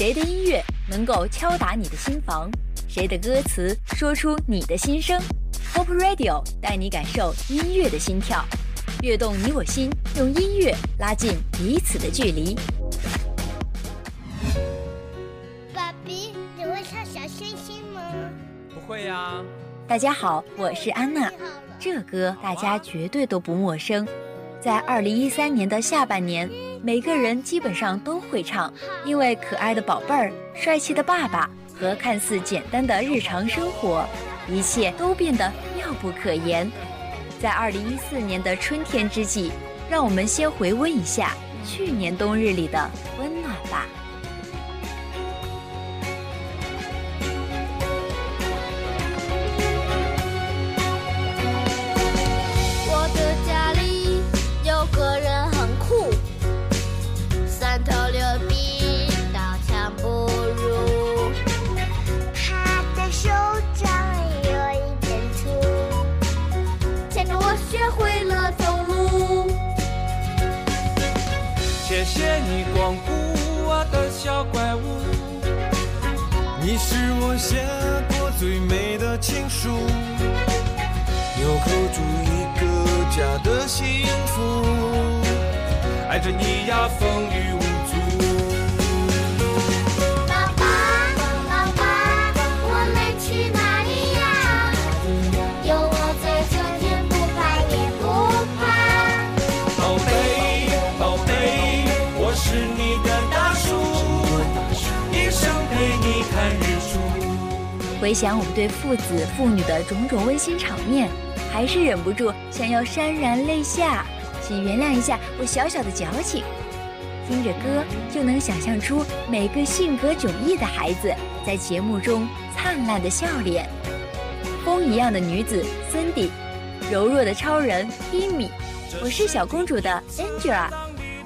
谁的音乐能够敲打你的心房？谁的歌词说出你的心声？Pop Radio 带你感受音乐的心跳，跃动你我心，用音乐拉近彼此的距离。爸比，你会唱小星星吗？不会呀。大家好，我是安娜。这歌大家绝对都不陌生，在二零一三年的下半年，每个人基本上都会唱，因为可爱的宝贝儿、帅气的爸爸和看似简单的日常生活，一切都变得妙不可言。在二零一四年的春天之际，让我们先回温一下去年冬日里的温暖吧。谢你光顾我的小怪物，你是我写过最美的情书，纽扣住一个家的幸福，爱着你呀，风雨无。回想我们对父子、父女的种种温馨场面，还是忍不住想要潸然泪下。请原谅一下我小小的矫情。听着歌，就能想象出每个性格迥异的孩子在节目中灿烂的笑脸。风一样的女子 Cindy，柔弱的超人 Amy，我是小公主的 Angela，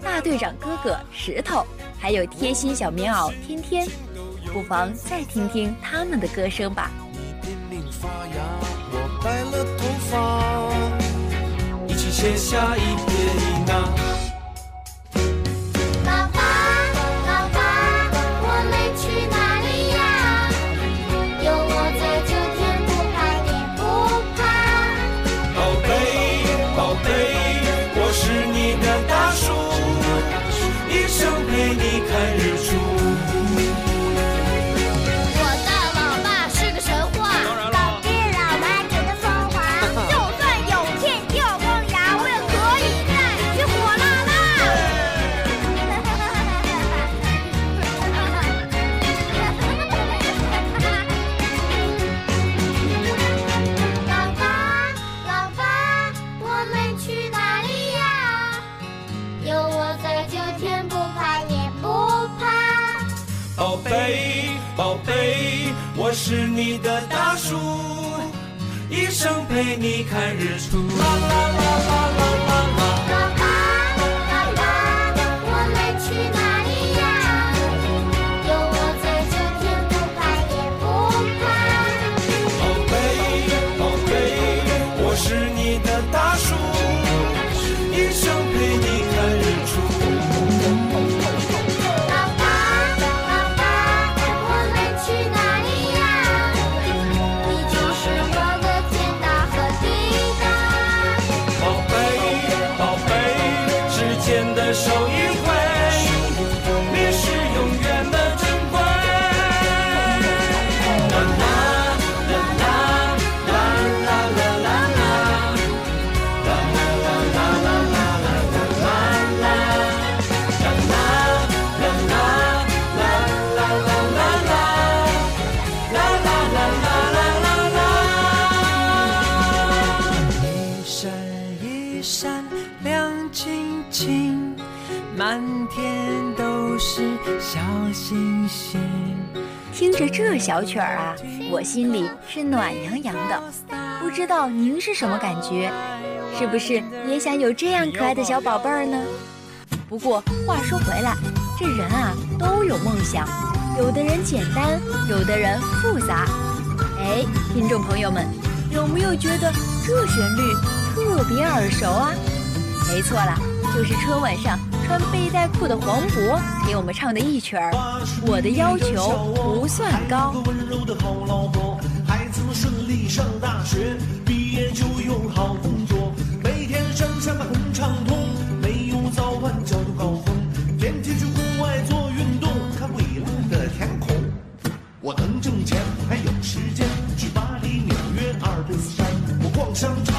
大队长哥哥石头，还有贴心小棉袄天天。不妨再听听他们的歌声吧。你的领发芽，我白了头发，一起写下一篇一捺。这小曲儿啊，我心里是暖洋洋的。不知道您是什么感觉？是不是也想有这样可爱的小宝贝儿呢？不过话说回来，这人啊都有梦想，有的人简单，有的人复杂。哎，听众朋友们，有没有觉得这旋律特别耳熟啊？没错啦，就是春晚上。穿背带裤的黄渤给我们唱的一曲儿。我的要求不算高。温柔的好老婆，孩子们顺利上大学，毕业就有好工作，每天上下班很畅通，没有早晚交通高峰，天天去户外做运动，看蔚蓝的天空。我能挣钱，还有时间去巴黎、纽约、阿尔卑斯山，我逛商场，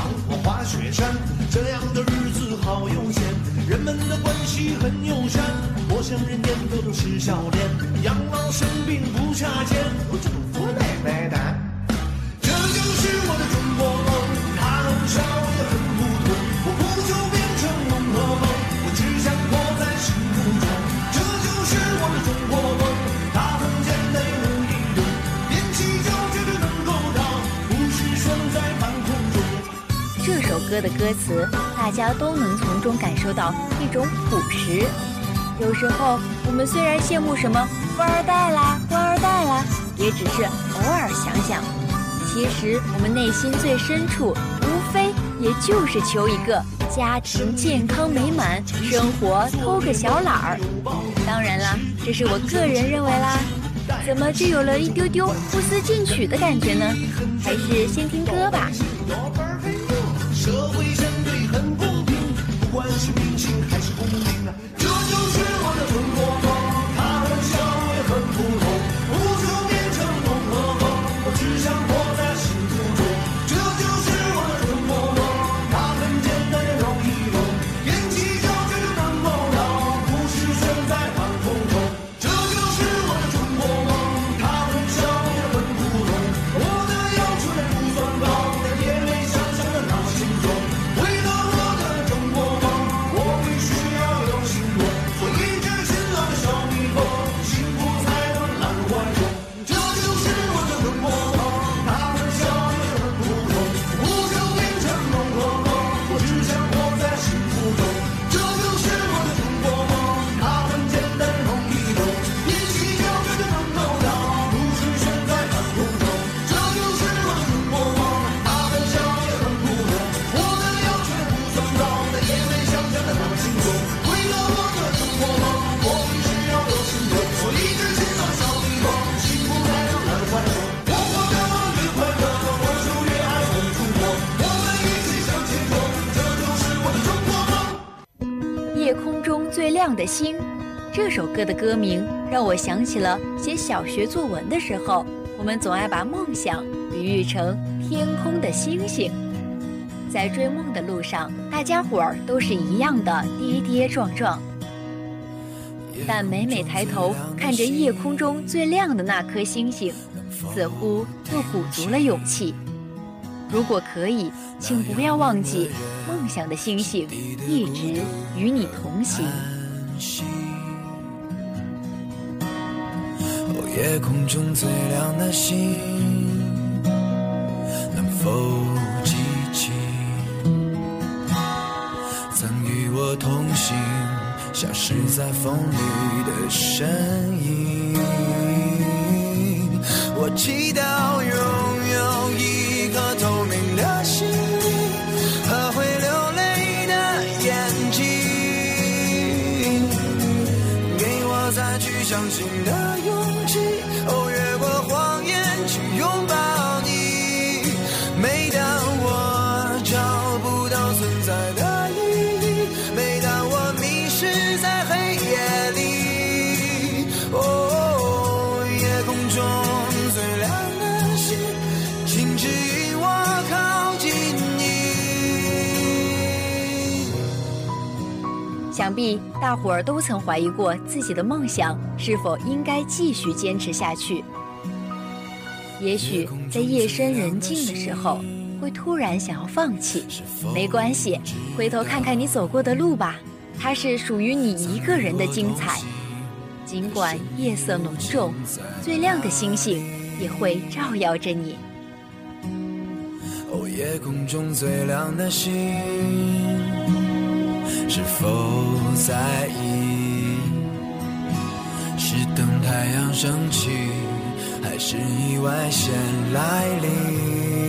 很友善，陌生人点头都是笑脸，养老生病不差钱，我祝福奶奶单。这就是我的中国梦，它很小也很普通，我不求变成龙和凤，我只想活在幸福中。这就是我的中国梦，它很简单也很易懂，踮起脚尖就能够到，不是悬在半空中。这首歌的歌词，大家都能从中感受到一种朴实。有时候，我们虽然羡慕什么富二代啦、官二代啦，也只是偶尔想想。其实，我们内心最深处，无非也就是求一个家庭健康美满，生活偷个小懒儿。当然啦，这是我个人认为啦。怎么就有了一丢丢不思进取的感觉呢？还是先听歌吧。社会相对很公平，不管是明星还是亮的星，这首歌的歌名让我想起了写小学作文的时候，我们总爱把梦想比喻成天空的星星。在追梦的路上，大家伙儿都是一样的跌跌撞撞，但每每抬头看着夜空中最亮的那颗星星，似乎又鼓足了勇气。如果可以，请不要忘记，梦想的星星一直与你同行。哦，夜空中最亮的星，能否记起曾与我同行、消失在风里的身影？我祈祷有相信的勇气，哦，越过谎言去拥抱你。每当我找不到存在的意义，每当我迷失在黑夜里，哦，夜空中最亮的星，请指引我靠近你。想必大伙儿都曾怀疑过自己的梦想是否应该继续坚持下去。也许在夜深人静的时候，会突然想要放弃。没关系，回头看看你走过的路吧，它是属于你一个人的精彩。尽管夜色浓重，最亮的星星也会照耀着你。哦，夜空中最亮的星，在意？是等太阳升起，还是意外先来临？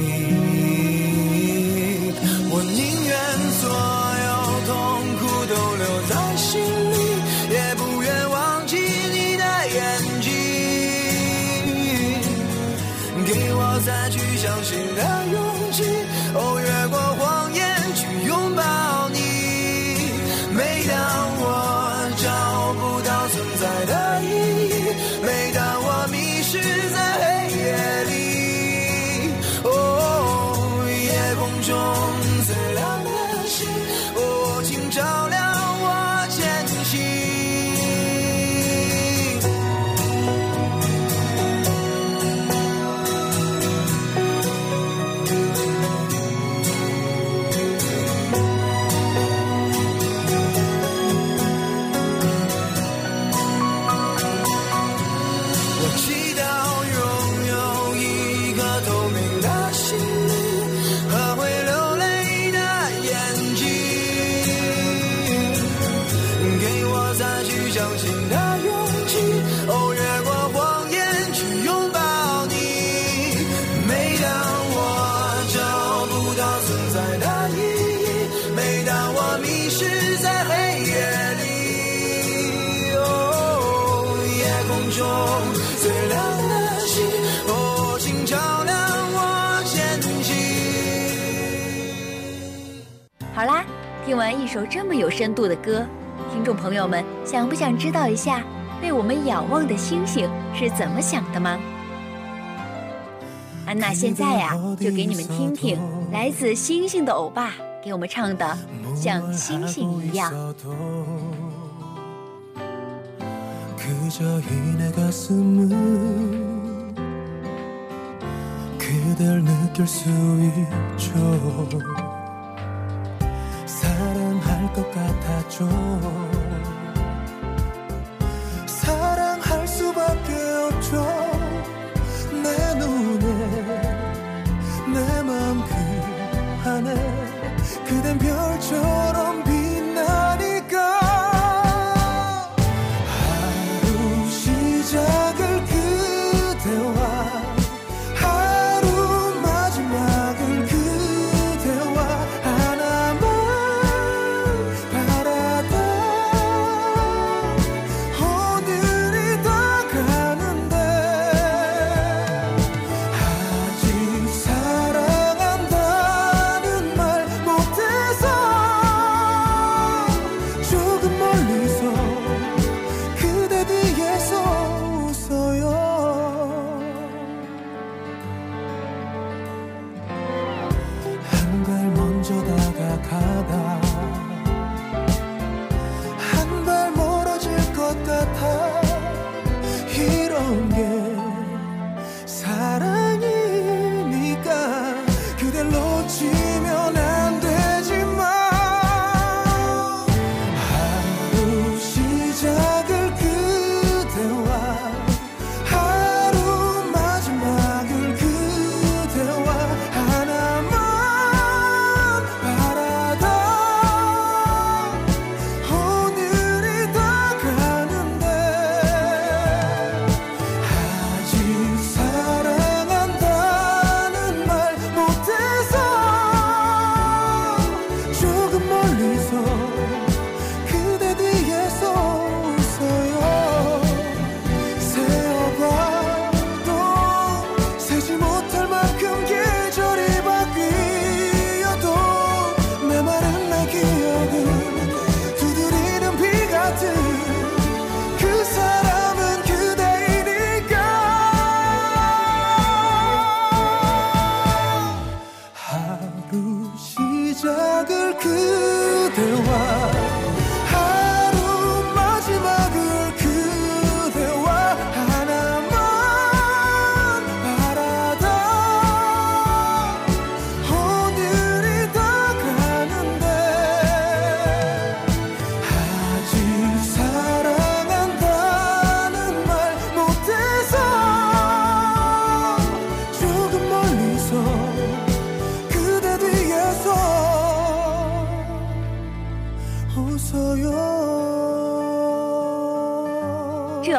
度的歌，听众朋友们想不想知道一下被我们仰望的星星是怎么想的吗？安娜现在呀、就给你们听听来自星星的欧巴给我们唱的《像星星一样》。 그저 이 내 가슴은 그댈 느낄 수 있죠 说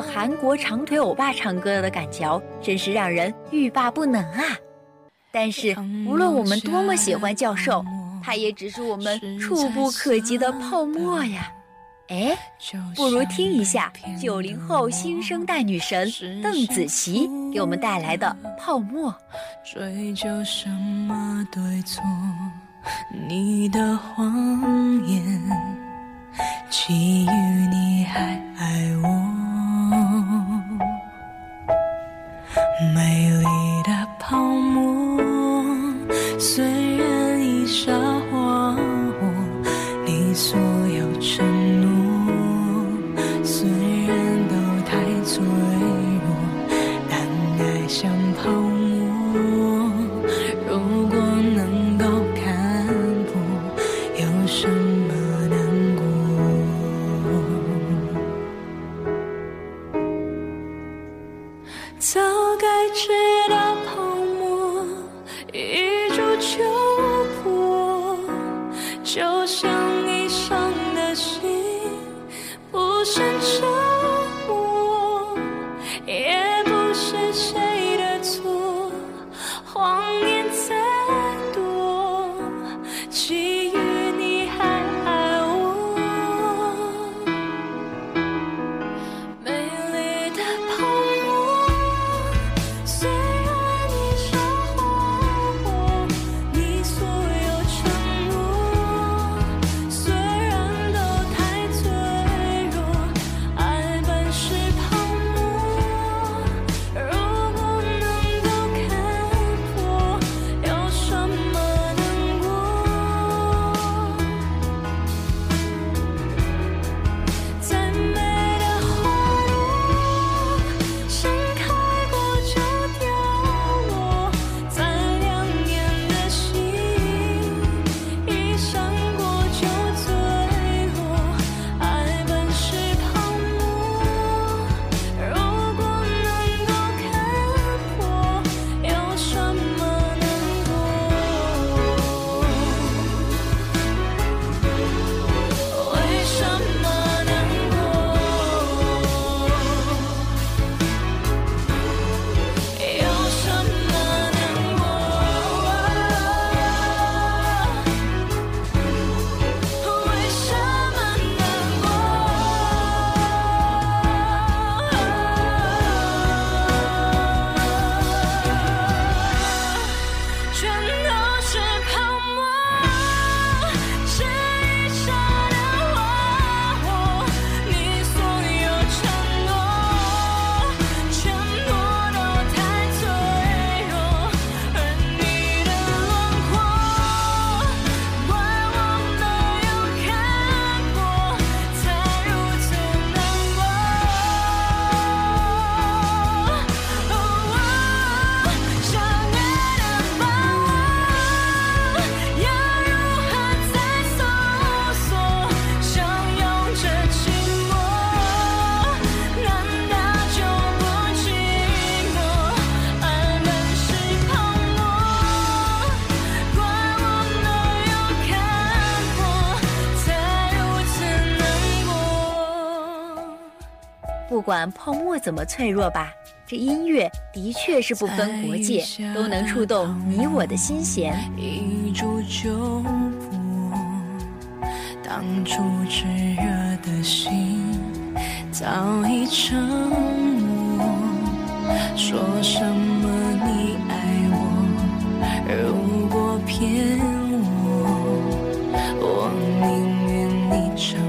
韩国长腿欧巴唱歌的感觉，真是让人欲罢不能啊！但是，无论我们多么喜欢教授，他也只是我们触不可及的泡沫呀。哎，不如听一下九零后新生代女神邓紫棋给我们带来的《泡沫》。追究什么对错？你的谎言，基于你还爱我。美丽的泡沫，虽然已烧火，你所有承诺，虽然都太脆不管泡沫怎么脆弱吧，这音乐的确是不分国界，都能触动你我的心弦。一触就破，当初炽热的心早已沉默。说什么你爱我，如果骗我，我宁愿你沉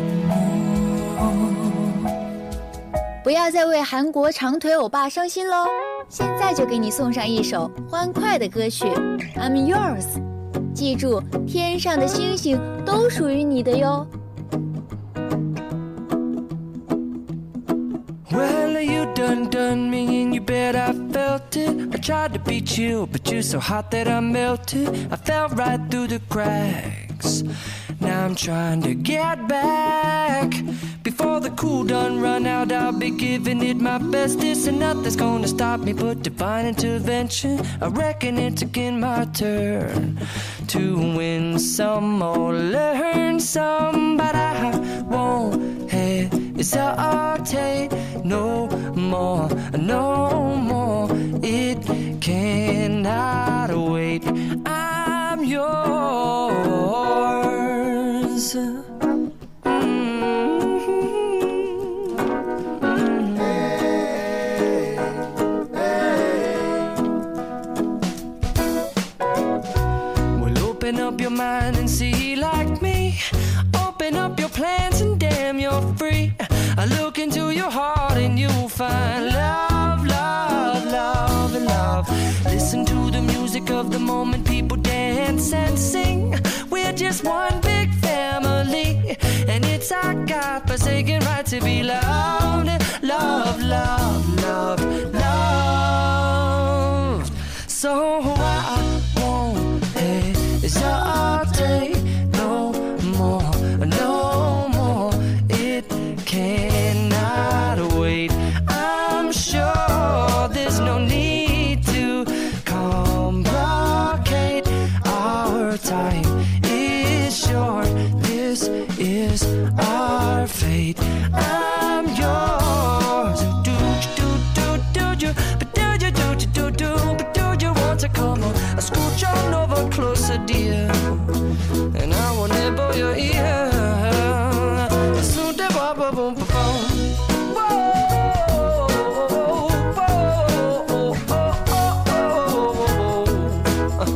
不要再为韩国长腿欧巴伤心喽！现在就给你送上一首欢快的歌曲《I'm Yours》，记住，天上的星星都属于你的哟。Well, you done done me and you bet I felt it. I tried to be chill, but you're so hot that I melted. I fell right through the cracks. Now I'm trying to get back. Cool done run out, I'll be giving it my best. This and nothing's gonna stop me but divine intervention. I reckon it's again my turn to win some or learn some, but I won't hesitate no more, no more. It cannot sing. We're just one big family, and it's our God forsaken right to be loved, love, love.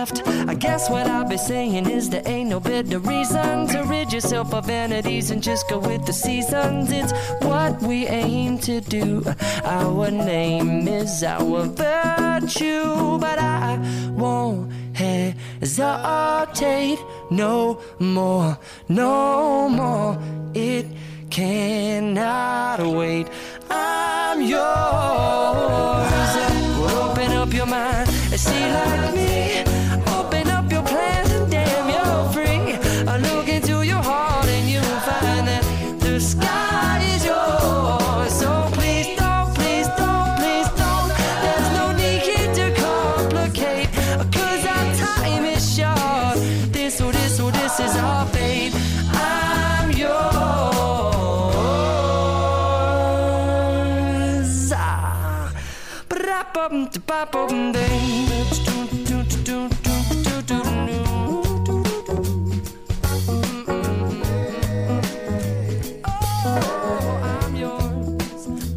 I guess what I'll be saying is there ain't no better reason to rid yourself of vanities and just go with the seasons. It's what we aim to do. Our name is our virtue, but I won't hesitate no more, no more. It cannot wait. I'm yours. Open up your mind and see like me.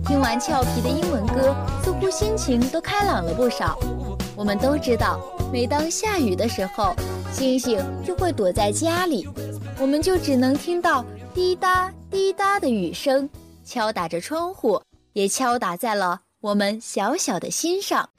听完俏皮的英文歌，似乎心情都开朗了不少。我们都知道，每当下雨的时候，星星就会躲在家里，我们就只能听到滴答滴答的雨声，敲打着窗户，也敲打在了我们小小的心上。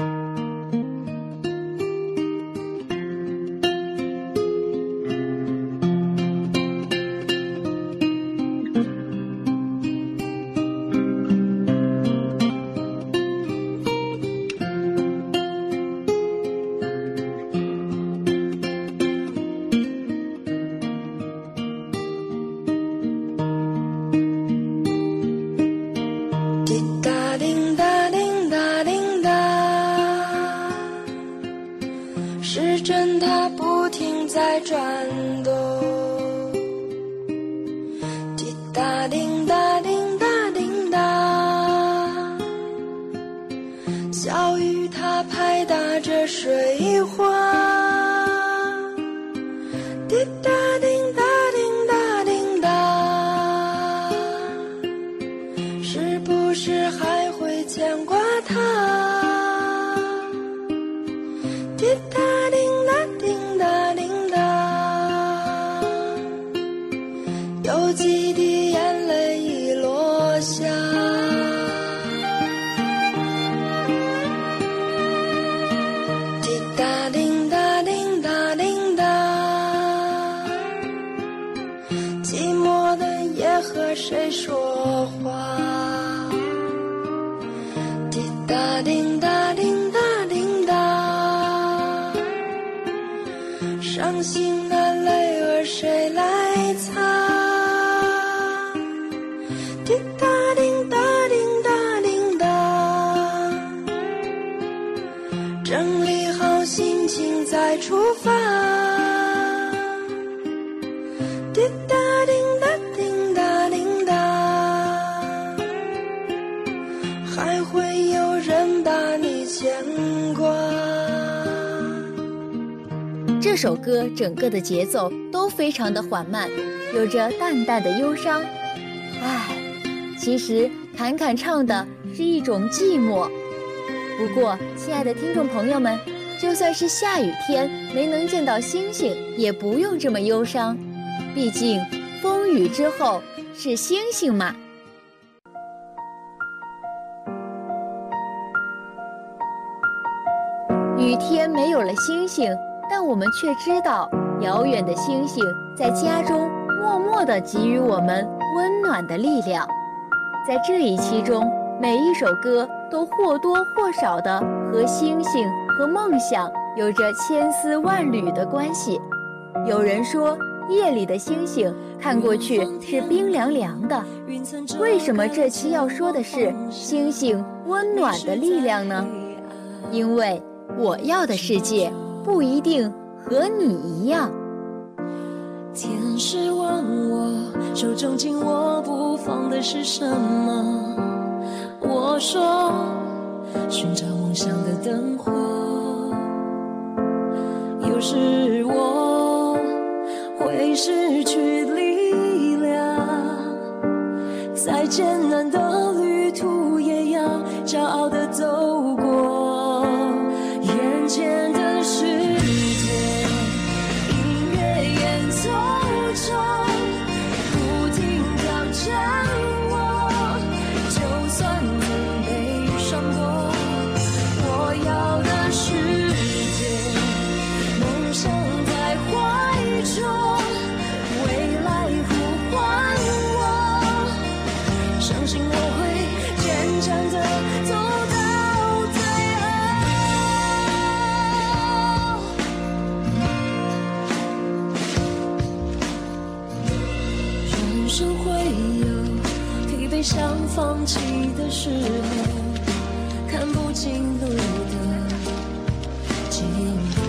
整个的节奏都非常的缓慢，有着淡淡的忧伤。唉，其实侃侃唱的是一种寂寞。不过，亲爱的听众朋友们，就算是下雨天没能见到星星，也不用这么忧伤，毕竟风雨之后是星星嘛。雨天没有了星星，但我们却知道，遥远的星星在家中默默地给予我们温暖的力量。在这一期中，每一首歌都或多或少的和星星和梦想有着千丝万缕的关系。有人说，夜里的星星看过去是冰凉凉的，为什么这期要说的是星星温暖的力量呢？因为我要的世界不一定和你一样。天使问我，手中紧握不放的是什么？我说，寻找梦想的灯火。有时我会失去力量，再见人生会有疲惫想放弃的时候，看不清路的尽头。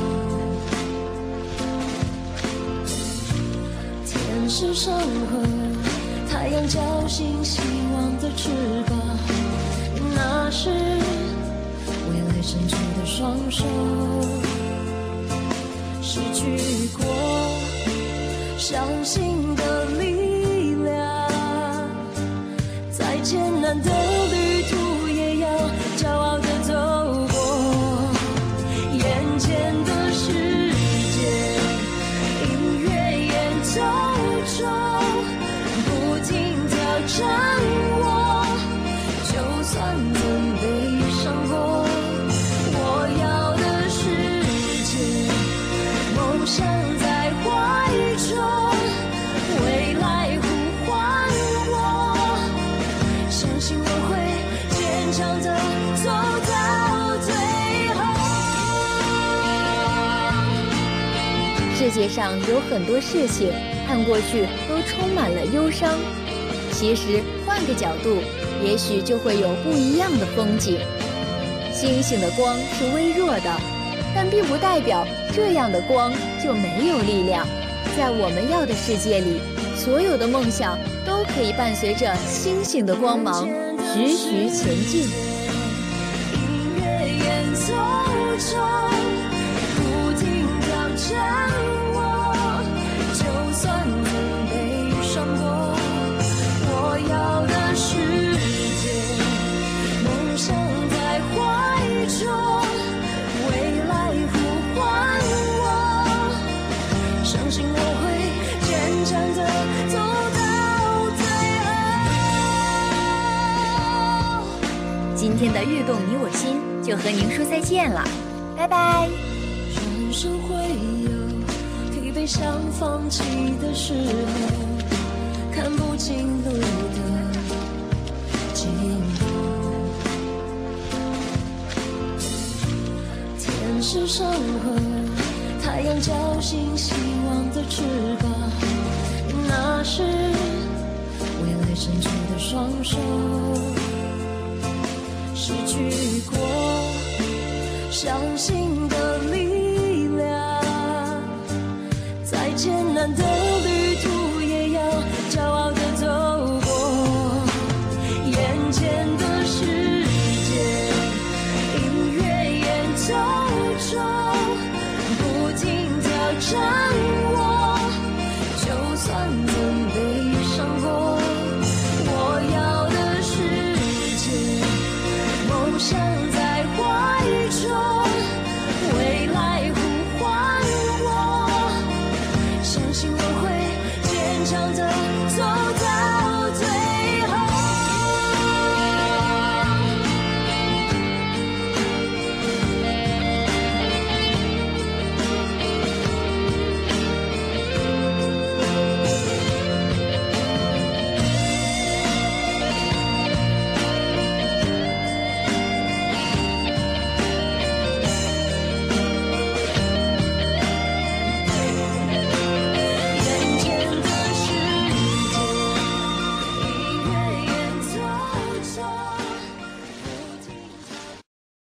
天使上后，太阳叫醒希望的翅膀，那是未来伸出的双手。失去过相信界上有很多事情看过去都充满了忧伤，其实换个角度，也许就会有不一样的风景。星星的光是微弱的，但并不代表这样的光就没有力量。在我们要的世界里，所有的梦想都可以伴随着星星的光芒徐徐前进。悦动你我心就和您说再见了，拜拜。人生会有疲惫想放弃的时候，看不清路的尽头。天使上后，太阳叫醒希望的翅膀，那是未来伸出的双手。失去过相信的力量，再艰难的旅途也要骄傲的走过。眼前的世界，音乐演奏中，不停挑战